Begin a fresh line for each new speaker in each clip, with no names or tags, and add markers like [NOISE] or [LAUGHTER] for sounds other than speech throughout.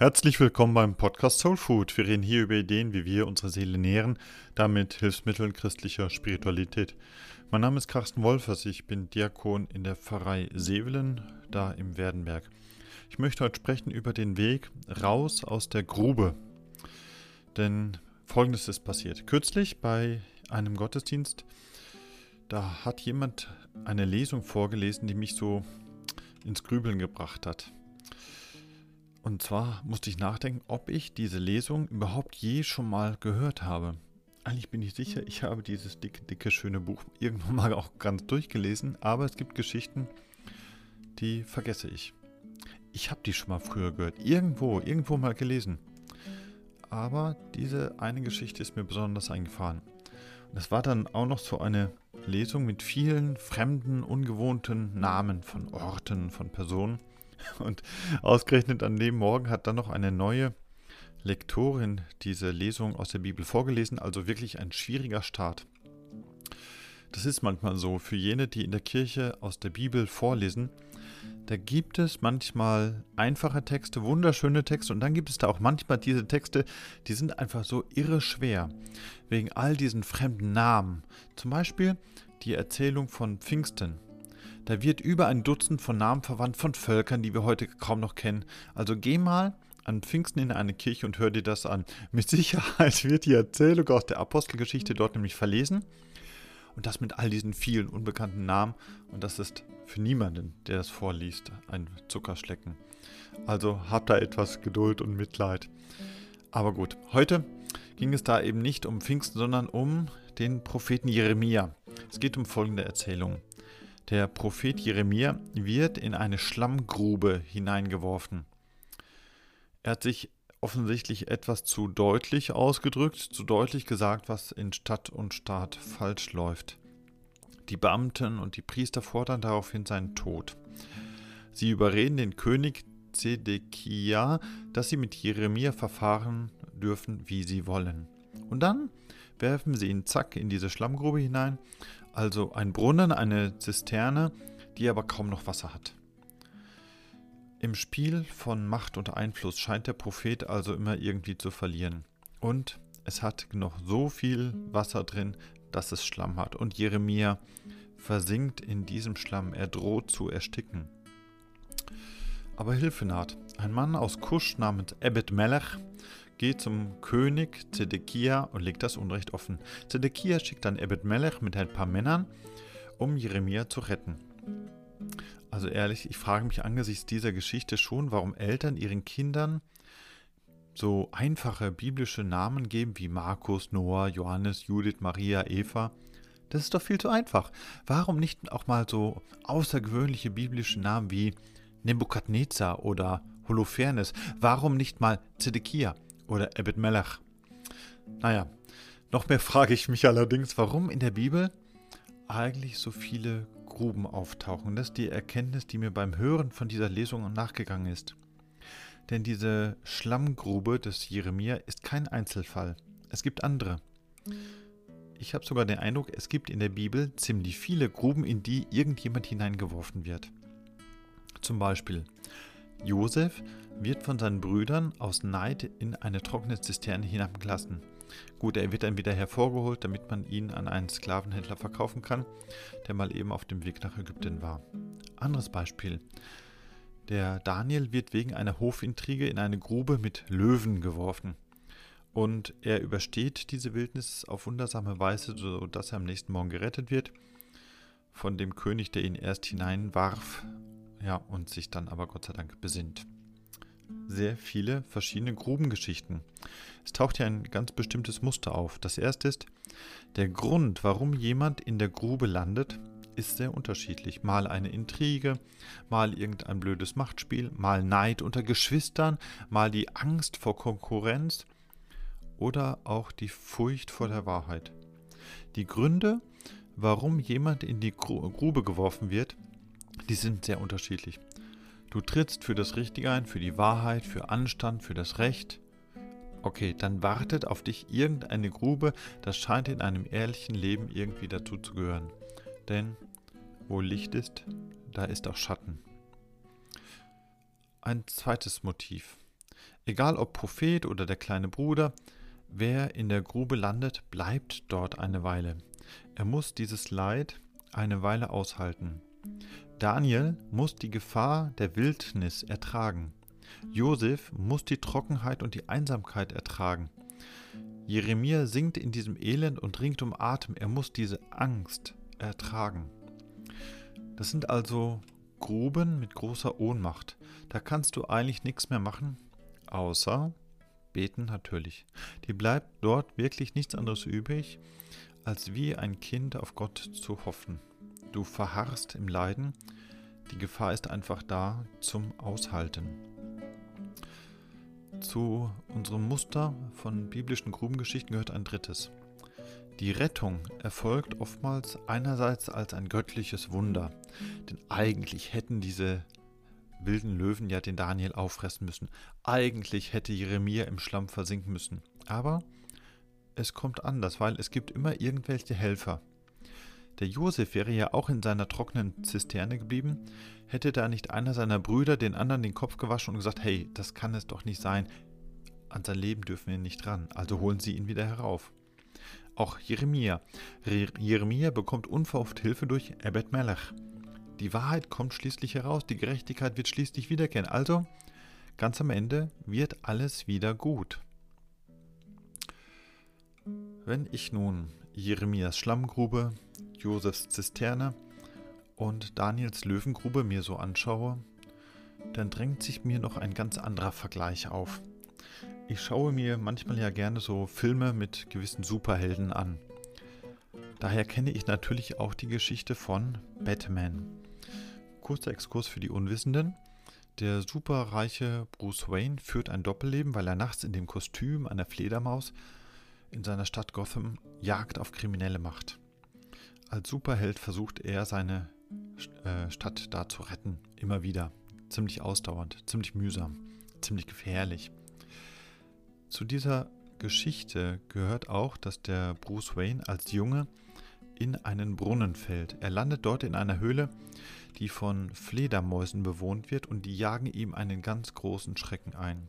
Herzlich willkommen beim Podcast Soul Food. Wir reden hier über Ideen, wie wir unsere Seele nähren, damit Hilfsmitteln christlicher Spiritualität. Mein Name ist Carsten Wolfers, ich bin Diakon in der Pfarrei Sevelen, da im Werdenberg. Ich möchte heute sprechen über den Weg raus aus der Grube. Denn folgendes ist passiert. Kürzlich bei einem Gottesdienst, da hat jemand eine Lesung vorgelesen, die mich so ins Grübeln gebracht hat. Und zwar musste ich nachdenken, ob ich diese Lesung überhaupt je schon mal gehört habe. Eigentlich bin ich sicher, ich habe dieses dicke, dicke, schöne Buch irgendwann mal auch ganz durchgelesen, aber es gibt Geschichten, die vergesse ich. Ich habe die schon mal früher gehört, irgendwo, irgendwo mal gelesen. Aber diese eine Geschichte ist mir besonders eingefahren. Es war dann auch noch so eine Lesung mit vielen fremden, ungewohnten Namen von Orten, von Personen. [LAUGHS] Und ausgerechnet an dem Morgen hat dann noch eine neue Lektorin diese Lesung aus der Bibel vorgelesen, also wirklich ein schwieriger Start. Das ist manchmal so für jene, die in der Kirche aus der Bibel vorlesen. Da gibt es manchmal einfache Texte, wunderschöne Texte und dann gibt es da auch manchmal diese Texte, die sind einfach so irre schwer, wegen all diesen fremden Namen. Zum Beispiel die Erzählung von Pfingsten. Da wird über ein Dutzend von Namen verwandt von Völkern, die wir heute kaum noch kennen. Also geh mal an Pfingsten in eine Kirche und hör dir das an. Mit Sicherheit wird die Erzählung aus der Apostelgeschichte dort nämlich verlesen. Und das mit all diesen vielen unbekannten Namen. Und das ist für niemanden, der das vorliest, ein Zuckerschlecken. Also habt da etwas Geduld und Mitleid. Aber gut, heute ging es da eben nicht um Pfingsten, sondern um den Propheten Jeremia. Es geht um folgende Erzählung. Der Prophet Jeremia wird in eine Schlammgrube hineingeworfen. Er hat sich offensichtlich etwas zu deutlich ausgedrückt, zu deutlich gesagt, was in Stadt und Staat falsch läuft. Die Beamten und die Priester fordern daraufhin seinen Tod. Sie überreden den König Zedekia, dass sie mit Jeremia verfahren dürfen, wie sie wollen. Und dann werfen sie ihn zack in diese Schlammgrube hinein also ein Brunnen, eine Zisterne, die aber kaum noch Wasser hat. Im Spiel von Macht und Einfluss scheint der Prophet also immer irgendwie zu verlieren. Und es hat noch so viel Wasser drin, dass es Schlamm hat. Und Jeremia versinkt in diesem Schlamm, er droht zu ersticken. Aber Hilfe naht. Ein Mann aus Kusch namens Ebed Melech geht zum König Zedekia und legt das Unrecht offen. Zedekia schickt dann Ebed Melech mit ein paar Männern, um Jeremia zu retten. Also ehrlich, ich frage mich angesichts dieser Geschichte schon, warum Eltern ihren Kindern so einfache biblische Namen geben wie Markus, Noah, Johannes, Judith, Maria, Eva. Das ist doch viel zu einfach. Warum nicht auch mal so außergewöhnliche biblische Namen wie Nebukadnezar oder Holofernes? Warum nicht mal Zedekia? Oder Ebed Melech. Naja, noch mehr frage ich mich allerdings, warum in der Bibel eigentlich so viele Gruben auftauchen. Das ist die Erkenntnis, die mir beim Hören von dieser Lesung nachgegangen ist. Denn diese Schlammgrube des Jeremia ist kein Einzelfall. Es gibt andere. Ich habe sogar den Eindruck, es gibt in der Bibel ziemlich viele Gruben, in die irgendjemand hineingeworfen wird. Zum Beispiel Josef wird von seinen Brüdern aus Neid in eine trockene Zisterne hinabgelassen. Gut, er wird dann wieder hervorgeholt, damit man ihn an einen Sklavenhändler verkaufen kann, der mal eben auf dem Weg nach Ägypten war. Anderes Beispiel. Der Daniel wird wegen einer Hofintrige in eine Grube mit Löwen geworfen. Und er übersteht diese Wildnis auf wundersame Weise, sodass er am nächsten Morgen gerettet wird von dem König, der ihn erst hineinwarf ja, und sich dann aber Gott sei Dank besinnt. Sehr viele verschiedene Grubengeschichten. Es taucht hier ein ganz bestimmtes Muster auf. Das erste ist, der Grund, warum jemand in der Grube landet, ist sehr unterschiedlich. Mal eine Intrige, mal irgendein blödes Machtspiel, mal Neid unter Geschwistern, mal die Angst vor Konkurrenz oder auch die Furcht vor der Wahrheit. Die Gründe, warum jemand in die Grube geworfen wird, die sind sehr unterschiedlich. Du trittst für das Richtige ein, für die Wahrheit, für Anstand, für das Recht. Okay, dann wartet auf dich irgendeine Grube, das scheint in einem ehrlichen Leben irgendwie dazu zu gehören. Denn wo Licht ist, da ist auch Schatten. Ein zweites Motiv. Egal ob Prophet oder der kleine Bruder, wer in der Grube landet, bleibt dort eine Weile. Er muss dieses Leid eine Weile aushalten. Daniel muss die Gefahr der Wildnis ertragen. Josef muss die Trockenheit und die Einsamkeit ertragen. Jeremia sinkt in diesem Elend und ringt um Atem. Er muss diese Angst ertragen. Das sind also Gruben mit großer Ohnmacht. Da kannst du eigentlich nichts mehr machen, außer beten natürlich. Die bleibt dort wirklich nichts anderes übrig, als wie ein Kind auf Gott zu hoffen. Du verharrst im Leiden, die Gefahr ist einfach da zum Aushalten. Zu unserem Muster von biblischen Grubengeschichten gehört ein drittes. Die Rettung erfolgt oftmals einerseits als ein göttliches Wunder, denn eigentlich hätten diese wilden Löwen ja den Daniel auffressen müssen. Eigentlich hätte Jeremia im Schlamm versinken müssen. Aber es kommt anders, weil es gibt immer irgendwelche Helfer. Der Josef wäre ja auch in seiner trockenen Zisterne geblieben, hätte da nicht einer seiner Brüder den anderen den Kopf gewaschen und gesagt, hey, das kann es doch nicht sein, an sein Leben dürfen wir nicht ran, also holen sie ihn wieder herauf. Auch Jeremia. Jeremia bekommt unverhofft Hilfe durch Ebed Melech. Die Wahrheit kommt schließlich heraus, die Gerechtigkeit wird schließlich wiederkehren. Also, ganz am Ende wird alles wieder gut. Wenn ich nun Jeremias Schlammgrube, Josefs Zisterne und Daniels Löwengrube mir so anschaue, dann drängt sich mir noch ein ganz anderer Vergleich auf. Ich schaue mir manchmal ja gerne so Filme mit gewissen Superhelden an. Daher kenne ich natürlich auch die Geschichte von Batman. Kurzer Exkurs für die Unwissenden. Der superreiche Bruce Wayne führt ein Doppelleben, weil er nachts in dem Kostüm einer Fledermaus in seiner Stadt Gotham Jagd auf Kriminelle macht. Als Superheld versucht er, seine äh, Stadt da zu retten. Immer wieder. Ziemlich ausdauernd, ziemlich mühsam, ziemlich gefährlich. Zu dieser Geschichte gehört auch, dass der Bruce Wayne als Junge in einen Brunnen fällt. Er landet dort in einer Höhle, die von Fledermäusen bewohnt wird und die jagen ihm einen ganz großen Schrecken ein.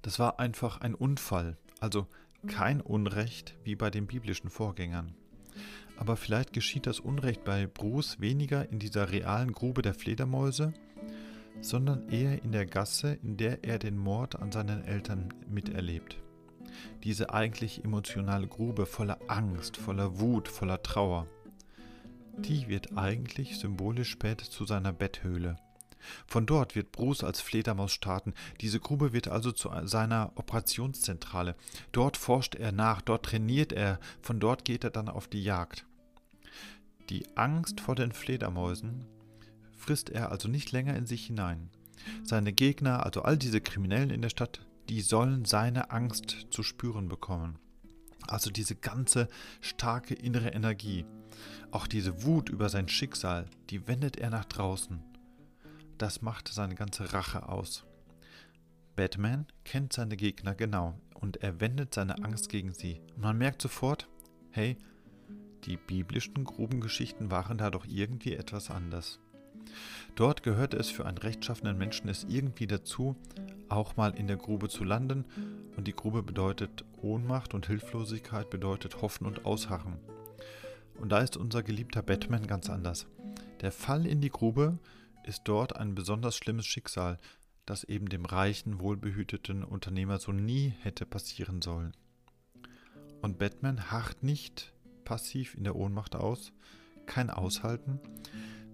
Das war einfach ein Unfall, also kein Unrecht wie bei den biblischen Vorgängern. Aber vielleicht geschieht das Unrecht bei Bruce weniger in dieser realen Grube der Fledermäuse, sondern eher in der Gasse, in der er den Mord an seinen Eltern miterlebt. Diese eigentlich emotionale Grube voller Angst, voller Wut, voller Trauer. Die wird eigentlich symbolisch später zu seiner Betthöhle. Von dort wird Bruce als Fledermaus starten. Diese Grube wird also zu seiner Operationszentrale. Dort forscht er nach, dort trainiert er, von dort geht er dann auf die Jagd. Die Angst vor den Fledermäusen frisst er also nicht länger in sich hinein. Seine Gegner, also all diese Kriminellen in der Stadt, die sollen seine Angst zu spüren bekommen. Also diese ganze starke innere Energie, auch diese Wut über sein Schicksal, die wendet er nach draußen. Das macht seine ganze Rache aus. Batman kennt seine Gegner genau und er wendet seine Angst gegen sie. man merkt sofort, hey, die biblischen Grubengeschichten waren da doch irgendwie etwas anders. Dort gehörte es für einen rechtschaffenen Menschen es irgendwie dazu, auch mal in der Grube zu landen, und die Grube bedeutet Ohnmacht und Hilflosigkeit bedeutet Hoffen und Ausharren. Und da ist unser geliebter Batman ganz anders. Der Fall in die Grube ist dort ein besonders schlimmes Schicksal, das eben dem reichen, wohlbehüteten Unternehmer so nie hätte passieren sollen. Und Batman harrt nicht passiv in der Ohnmacht aus, kein Aushalten,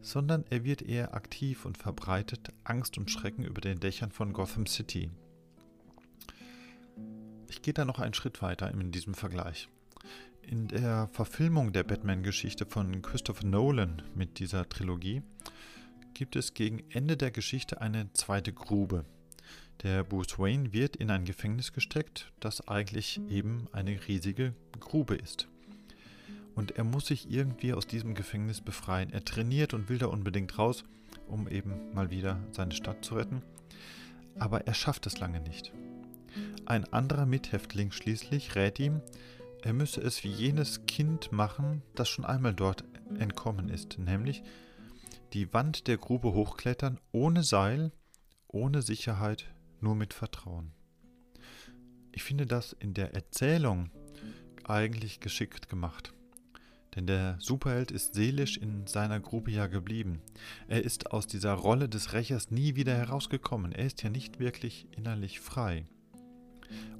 sondern er wird eher aktiv und verbreitet Angst und Schrecken über den Dächern von Gotham City. Ich gehe da noch einen Schritt weiter in diesem Vergleich. In der Verfilmung der Batman-Geschichte von Christopher Nolan mit dieser Trilogie gibt es gegen Ende der Geschichte eine zweite Grube. Der Bruce Wayne wird in ein Gefängnis gesteckt, das eigentlich eben eine riesige Grube ist und er muss sich irgendwie aus diesem Gefängnis befreien. Er trainiert und will da unbedingt raus, um eben mal wieder seine Stadt zu retten. Aber er schafft es lange nicht. Ein anderer Mithäftling schließlich rät ihm, er müsse es wie jenes Kind machen, das schon einmal dort entkommen ist, nämlich die Wand der Grube hochklettern, ohne Seil, ohne Sicherheit, nur mit Vertrauen. Ich finde das in der Erzählung eigentlich geschickt gemacht. Denn der Superheld ist seelisch in seiner Grube ja geblieben. Er ist aus dieser Rolle des Rächers nie wieder herausgekommen. Er ist ja nicht wirklich innerlich frei.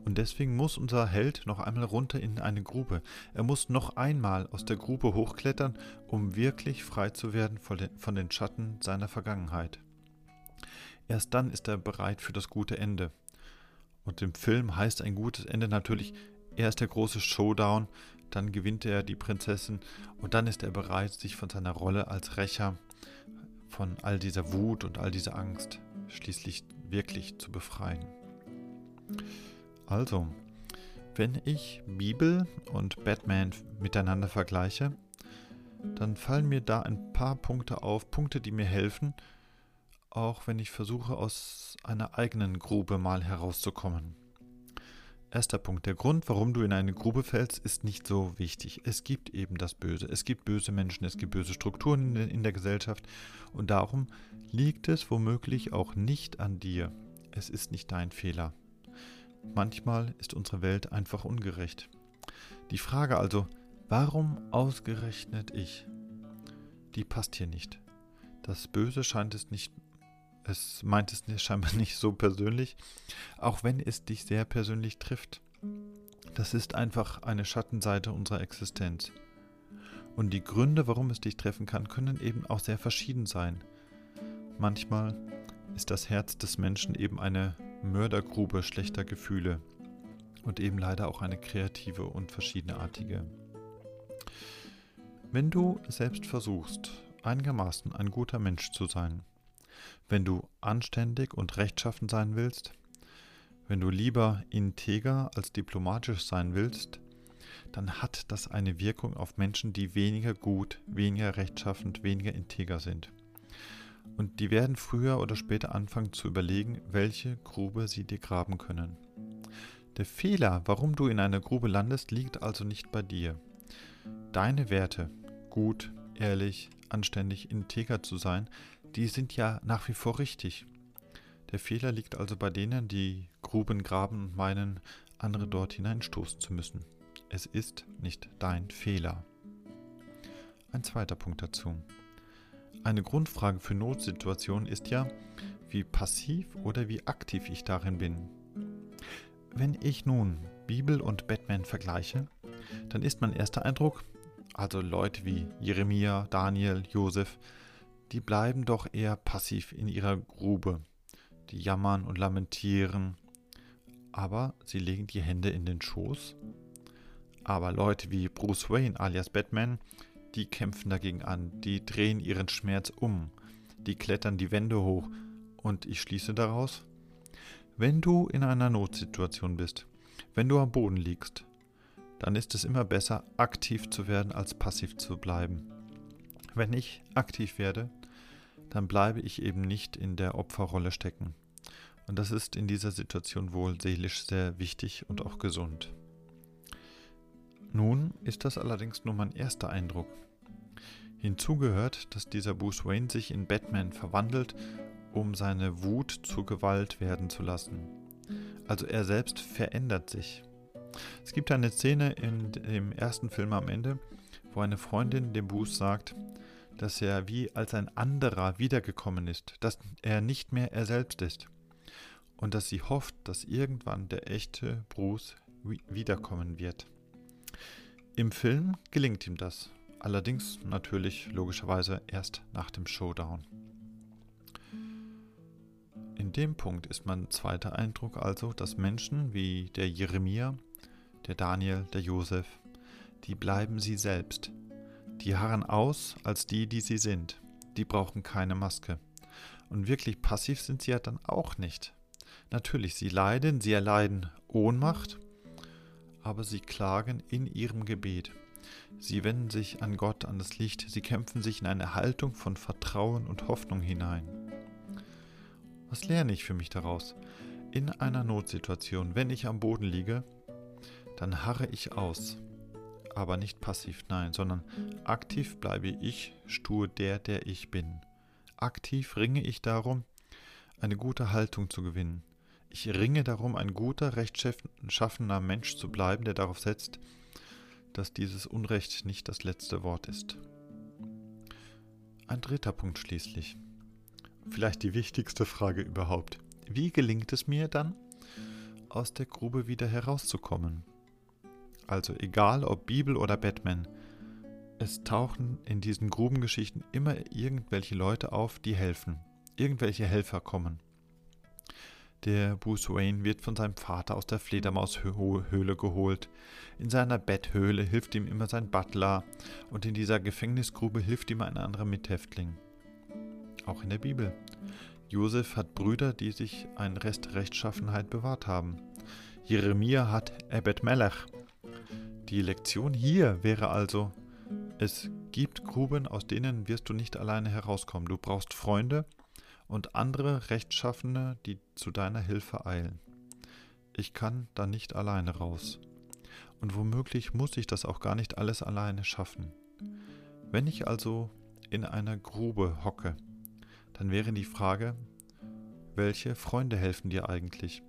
Und deswegen muss unser Held noch einmal runter in eine Grube. Er muss noch einmal aus der Grube hochklettern, um wirklich frei zu werden von den Schatten seiner Vergangenheit. Erst dann ist er bereit für das gute Ende. Und im Film heißt ein gutes Ende natürlich, erst der große Showdown, dann gewinnt er die Prinzessin und dann ist er bereit, sich von seiner Rolle als Rächer, von all dieser Wut und all dieser Angst schließlich wirklich zu befreien. Also, wenn ich Bibel und Batman miteinander vergleiche, dann fallen mir da ein paar Punkte auf, Punkte, die mir helfen, auch wenn ich versuche, aus einer eigenen Grube mal herauszukommen. Erster Punkt. Der Grund, warum du in eine Grube fällst, ist nicht so wichtig. Es gibt eben das Böse. Es gibt böse Menschen, es gibt böse Strukturen in der Gesellschaft und darum liegt es womöglich auch nicht an dir. Es ist nicht dein Fehler. Manchmal ist unsere Welt einfach ungerecht. Die Frage also, warum ausgerechnet ich? Die passt hier nicht. Das Böse scheint es nicht es meint es [LAUGHS] scheinbar nicht so persönlich, auch wenn es dich sehr persönlich trifft. Das ist einfach eine Schattenseite unserer Existenz. Und die Gründe, warum es dich treffen kann, können eben auch sehr verschieden sein. Manchmal ist das Herz des Menschen eben eine Mördergrube schlechter Gefühle und eben leider auch eine kreative und verschiedenartige. Wenn du selbst versuchst, einigermaßen ein guter Mensch zu sein, wenn du anständig und rechtschaffen sein willst, wenn du lieber integer als diplomatisch sein willst, dann hat das eine Wirkung auf Menschen, die weniger gut, weniger rechtschaffend, weniger integer sind. Und die werden früher oder später anfangen zu überlegen, welche Grube sie dir graben können. Der Fehler, warum du in einer Grube landest, liegt also nicht bei dir. Deine Werte, gut, ehrlich, anständig, integer zu sein, die sind ja nach wie vor richtig. Der Fehler liegt also bei denen, die Gruben graben und meinen, andere dort hineinstoßen zu müssen. Es ist nicht dein Fehler. Ein zweiter Punkt dazu. Eine Grundfrage für Notsituationen ist ja, wie passiv oder wie aktiv ich darin bin. Wenn ich nun Bibel und Batman vergleiche, dann ist mein erster Eindruck, also Leute wie Jeremia, Daniel, Josef, die bleiben doch eher passiv in ihrer Grube. Die jammern und lamentieren, aber sie legen die Hände in den Schoß. Aber Leute wie Bruce Wayne alias Batman, die kämpfen dagegen an, die drehen ihren Schmerz um, die klettern die Wände hoch und ich schließe daraus, wenn du in einer Notsituation bist, wenn du am Boden liegst, dann ist es immer besser, aktiv zu werden, als passiv zu bleiben. Wenn ich aktiv werde, dann bleibe ich eben nicht in der Opferrolle stecken. Und das ist in dieser Situation wohl seelisch sehr wichtig und auch gesund. Nun ist das allerdings nur mein erster Eindruck. Hinzu gehört, dass dieser Bruce Wayne sich in Batman verwandelt, um seine Wut zur Gewalt werden zu lassen. Also er selbst verändert sich. Es gibt eine Szene in dem ersten Film am Ende, wo eine Freundin dem Bruce sagt, dass er wie als ein anderer wiedergekommen ist, dass er nicht mehr er selbst ist und dass sie hofft, dass irgendwann der echte Bruce wiederkommen wird. Im Film gelingt ihm das, allerdings natürlich logischerweise erst nach dem Showdown. In dem Punkt ist mein zweiter Eindruck also, dass Menschen wie der Jeremia, der Daniel, der Josef, die bleiben sie selbst, die harren aus als die, die sie sind. Die brauchen keine Maske. Und wirklich passiv sind sie ja dann auch nicht. Natürlich, sie leiden, sie erleiden Ohnmacht, aber sie klagen in ihrem Gebet. Sie wenden sich an Gott, an das Licht, sie kämpfen sich in eine Haltung von Vertrauen und Hoffnung hinein. Was lerne ich für mich daraus? In einer Notsituation, wenn ich am Boden liege, dann harre ich aus aber nicht passiv, nein, sondern aktiv bleibe ich stur der, der ich bin. Aktiv ringe ich darum, eine gute Haltung zu gewinnen. Ich ringe darum, ein guter, rechtschaffener Mensch zu bleiben, der darauf setzt, dass dieses Unrecht nicht das letzte Wort ist. Ein dritter Punkt schließlich. Vielleicht die wichtigste Frage überhaupt. Wie gelingt es mir dann, aus der Grube wieder herauszukommen? Also egal ob Bibel oder Batman, es tauchen in diesen Grubengeschichten immer irgendwelche Leute auf, die helfen. Irgendwelche Helfer kommen. Der Bruce Wayne wird von seinem Vater aus der Fledermaushöhle geholt. In seiner Betthöhle hilft ihm immer sein Butler und in dieser Gefängnisgrube hilft ihm ein anderer Mithäftling. Auch in der Bibel. Josef hat Brüder, die sich einen Rest Rechtschaffenheit bewahrt haben. Jeremia hat Ebed Melech. Die Lektion hier wäre also, es gibt Gruben, aus denen wirst du nicht alleine herauskommen. Du brauchst Freunde und andere Rechtschaffene, die zu deiner Hilfe eilen. Ich kann da nicht alleine raus. Und womöglich muss ich das auch gar nicht alles alleine schaffen. Wenn ich also in einer Grube hocke, dann wäre die Frage, welche Freunde helfen dir eigentlich?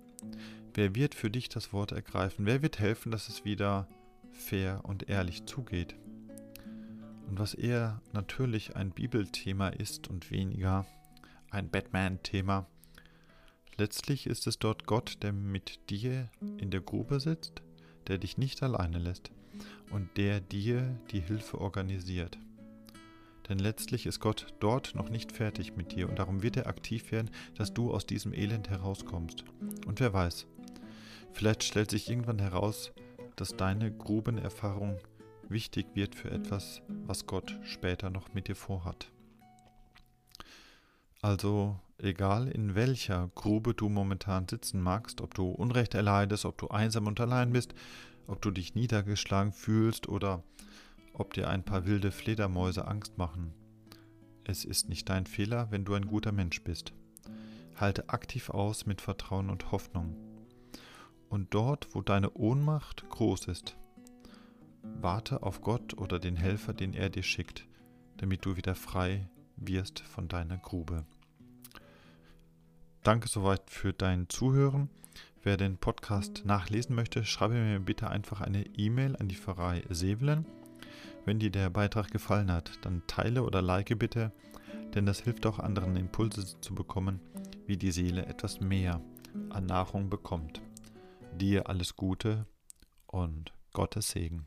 Wer wird für dich das Wort ergreifen? Wer wird helfen, dass es wieder fair und ehrlich zugeht? Und was eher natürlich ein Bibelthema ist und weniger ein Batman-Thema, letztlich ist es dort Gott, der mit dir in der Grube sitzt, der dich nicht alleine lässt und der dir die Hilfe organisiert. Denn letztlich ist Gott dort noch nicht fertig mit dir und darum wird er aktiv werden, dass du aus diesem Elend herauskommst. Und wer weiß, vielleicht stellt sich irgendwann heraus, dass deine Grubenerfahrung wichtig wird für etwas, was Gott später noch mit dir vorhat. Also egal in welcher Grube du momentan sitzen magst, ob du Unrecht erleidest, ob du einsam und allein bist, ob du dich niedergeschlagen fühlst oder ob dir ein paar wilde Fledermäuse Angst machen. Es ist nicht dein Fehler, wenn du ein guter Mensch bist. Halte aktiv aus mit Vertrauen und Hoffnung. Und dort, wo deine Ohnmacht groß ist, Warte auf Gott oder den Helfer, den er dir schickt, damit du wieder frei wirst von deiner Grube. Danke soweit für dein Zuhören. Wer den Podcast nachlesen möchte, schreibe mir bitte einfach eine E-Mail an die Pfarrei Sevelen. Wenn dir der Beitrag gefallen hat, dann teile oder like bitte, denn das hilft auch anderen Impulse zu bekommen, wie die Seele etwas mehr an Nahrung bekommt. Dir alles Gute und Gottes Segen.